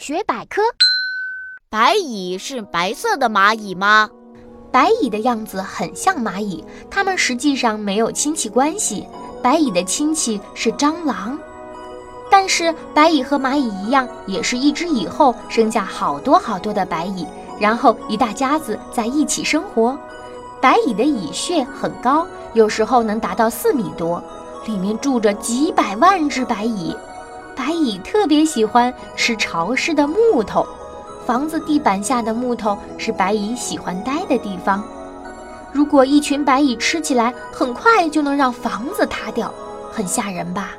大学百科：白蚁是白色的蚂蚁吗？白蚁的样子很像蚂蚁，它们实际上没有亲戚关系。白蚁的亲戚是蟑螂。但是白蚁和蚂蚁一样，也是一只蚁后生下好多好多的白蚁，然后一大家子在一起生活。白蚁的蚁穴很高，有时候能达到四米多，里面住着几百万只白蚁。白蚁特别喜欢吃潮湿的木头，房子地板下的木头是白蚁喜欢待的地方。如果一群白蚁吃起来，很快就能让房子塌掉，很吓人吧？